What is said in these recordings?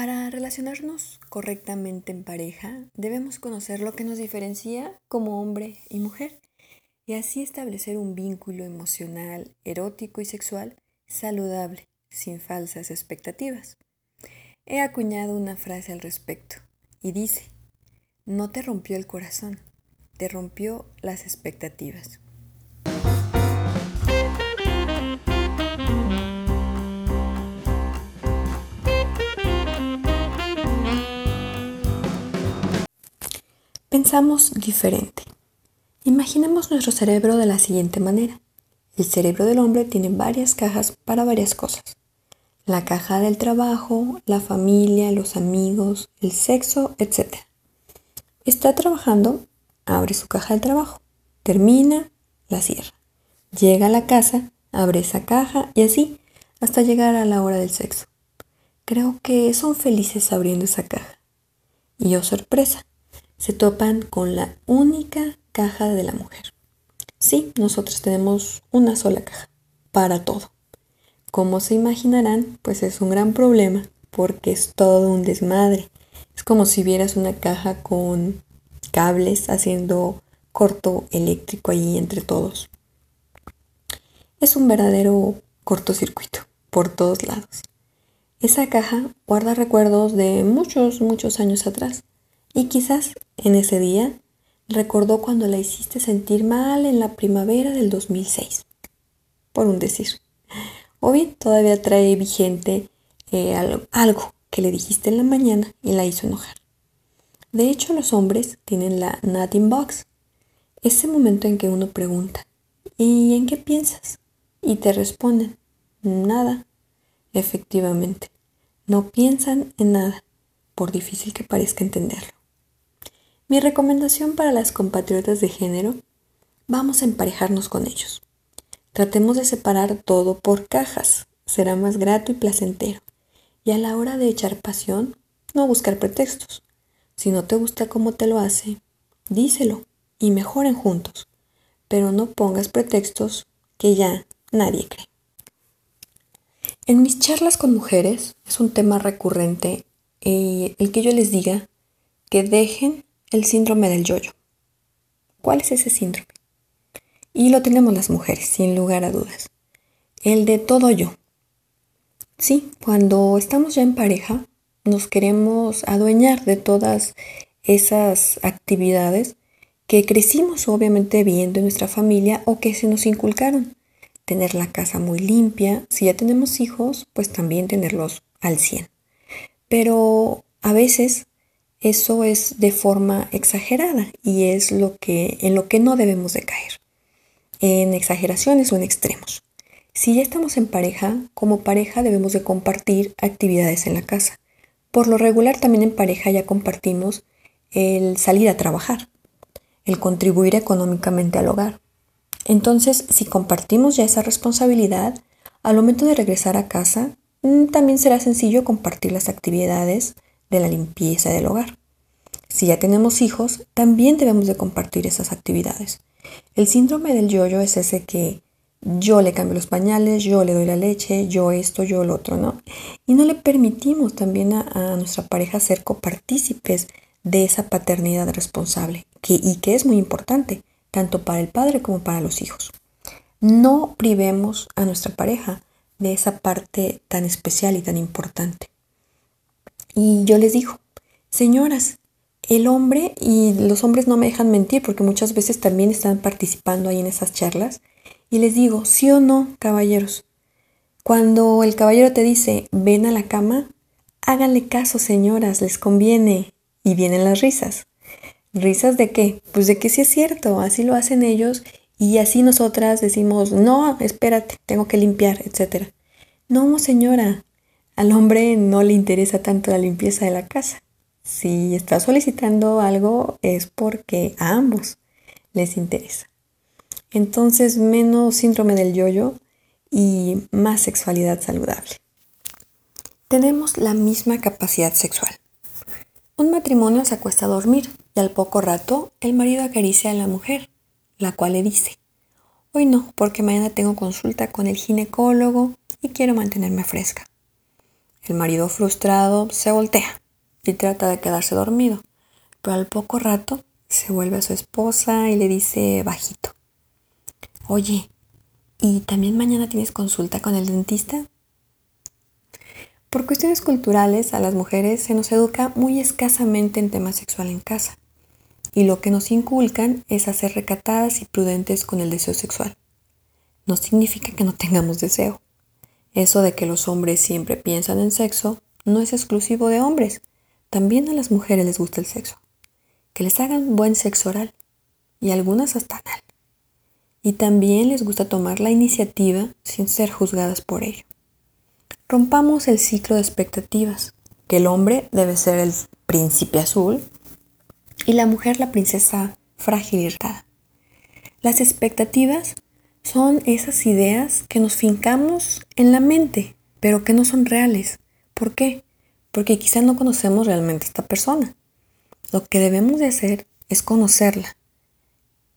Para relacionarnos correctamente en pareja, debemos conocer lo que nos diferencia como hombre y mujer y así establecer un vínculo emocional, erótico y sexual saludable, sin falsas expectativas. He acuñado una frase al respecto y dice, no te rompió el corazón, te rompió las expectativas. Pensamos diferente. Imaginemos nuestro cerebro de la siguiente manera. El cerebro del hombre tiene varias cajas para varias cosas. La caja del trabajo, la familia, los amigos, el sexo, etc. Está trabajando, abre su caja del trabajo, termina, la cierra. Llega a la casa, abre esa caja y así hasta llegar a la hora del sexo. Creo que son felices abriendo esa caja. Y oh sorpresa, se topan con la única caja de la mujer. Sí, nosotros tenemos una sola caja para todo. Como se imaginarán, pues es un gran problema porque es todo un desmadre. Es como si vieras una caja con cables haciendo corto eléctrico allí entre todos. Es un verdadero cortocircuito por todos lados. Esa caja guarda recuerdos de muchos, muchos años atrás y quizás en ese día recordó cuando la hiciste sentir mal en la primavera del 2006, por un decir. O bien todavía trae vigente eh, algo que le dijiste en la mañana y la hizo enojar. De hecho, los hombres tienen la nothing box, ese momento en que uno pregunta, ¿y en qué piensas? Y te responden, nada. Efectivamente, no piensan en nada, por difícil que parezca entenderlo. Mi recomendación para las compatriotas de género, vamos a emparejarnos con ellos. Tratemos de separar todo por cajas, será más grato y placentero. Y a la hora de echar pasión, no buscar pretextos. Si no te gusta cómo te lo hace, díselo y mejoren juntos. Pero no pongas pretextos que ya nadie cree. En mis charlas con mujeres es un tema recurrente eh, el que yo les diga que dejen el síndrome del yoyo. ¿Cuál es ese síndrome? Y lo tenemos las mujeres, sin lugar a dudas. El de todo yo. Sí, cuando estamos ya en pareja, nos queremos adueñar de todas esas actividades que crecimos obviamente viendo en nuestra familia o que se nos inculcaron. Tener la casa muy limpia, si ya tenemos hijos, pues también tenerlos al 100. Pero a veces eso es de forma exagerada y es lo que, en lo que no debemos de caer, en exageraciones o en extremos. Si ya estamos en pareja, como pareja debemos de compartir actividades en la casa. Por lo regular también en pareja ya compartimos el salir a trabajar, el contribuir económicamente al hogar. Entonces, si compartimos ya esa responsabilidad, al momento de regresar a casa, mm, también será sencillo compartir las actividades de la limpieza del hogar. Si ya tenemos hijos, también debemos de compartir esas actividades. El síndrome del yoyo es ese que yo le cambio los pañales, yo le doy la leche, yo esto, yo lo otro, ¿no? Y no le permitimos también a, nuestra pareja ser copartícipes de esa paternidad responsable, que, y que es muy importante, tanto para el padre como para los hijos. No privemos a nuestra pareja de esa parte tan especial y tan importante. Y yo les digo, señoras, el hombre, y los hombres no me dejan mentir porque muchas veces también están participando ahí en esas charlas, y les digo, sí o no, caballeros, cuando el caballero te dice, ven a la cama, háganle caso, señoras, les conviene, y vienen las risas. ¿Risas de qué? Pues de que sí es cierto, así lo hacen ellos, y así nosotras decimos, no, espérate, tengo que limpiar, etc. No, señora, al hombre no le interesa tanto la limpieza de la casa. Si está solicitando algo es porque a ambos les interesa. Entonces, menos síndrome del yoyo y más sexualidad saludable. Tenemos la misma capacidad sexual. Un matrimonio se acuesta a dormir y al poco rato el marido acaricia a la mujer, la cual le dice, hoy no, porque mañana tengo consulta con el ginecólogo y quiero mantenerme fresca. El marido frustrado se voltea y trata de quedarse dormido, pero al poco rato se vuelve a su esposa y le dice bajito, oye, ¿y también mañana tienes consulta con el dentista? Por cuestiones culturales, a las mujeres se nos educa muy escasamente en tema sexual en casa, y lo que nos inculcan es a ser recatadas y prudentes con el deseo sexual. No significa que no tengamos deseo. Eso de que los hombres siempre piensan en sexo no es exclusivo de hombres, también a las mujeres les gusta el sexo. Que les hagan buen sexo oral, y algunas hasta anal. Y también les gusta tomar la iniciativa sin ser juzgadas por ello. Rompamos el ciclo de expectativas, que el hombre debe ser el príncipe azul y la mujer la princesa frágil y irritada. Las expectativas son esas ideas que nos fincamos en la mente, pero que no son reales. ¿Por qué? Porque quizá no conocemos realmente a esta persona. Lo que debemos de hacer es conocerla.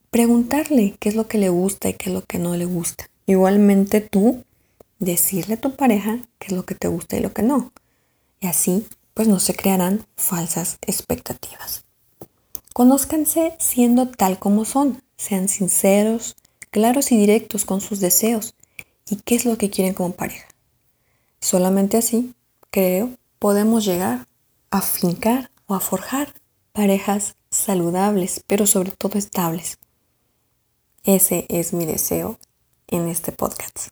Preguntarle qué es lo que le gusta y qué es lo que no le gusta. Igualmente tú decirle a tu pareja qué es lo que te gusta y lo que no. Y así, pues no se crearán falsas expectativas. Conózcanse siendo tal como son. Sean sinceros, claros y directos con sus deseos y qué es lo que quieren como pareja. Solamente así, creo, podemos llegar a fincar o a forjar parejas saludables, pero sobre todo estables. Ese es mi deseo en este podcast.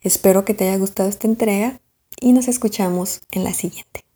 Espero que te haya gustado esta entrega y nos escuchamos en la siguiente.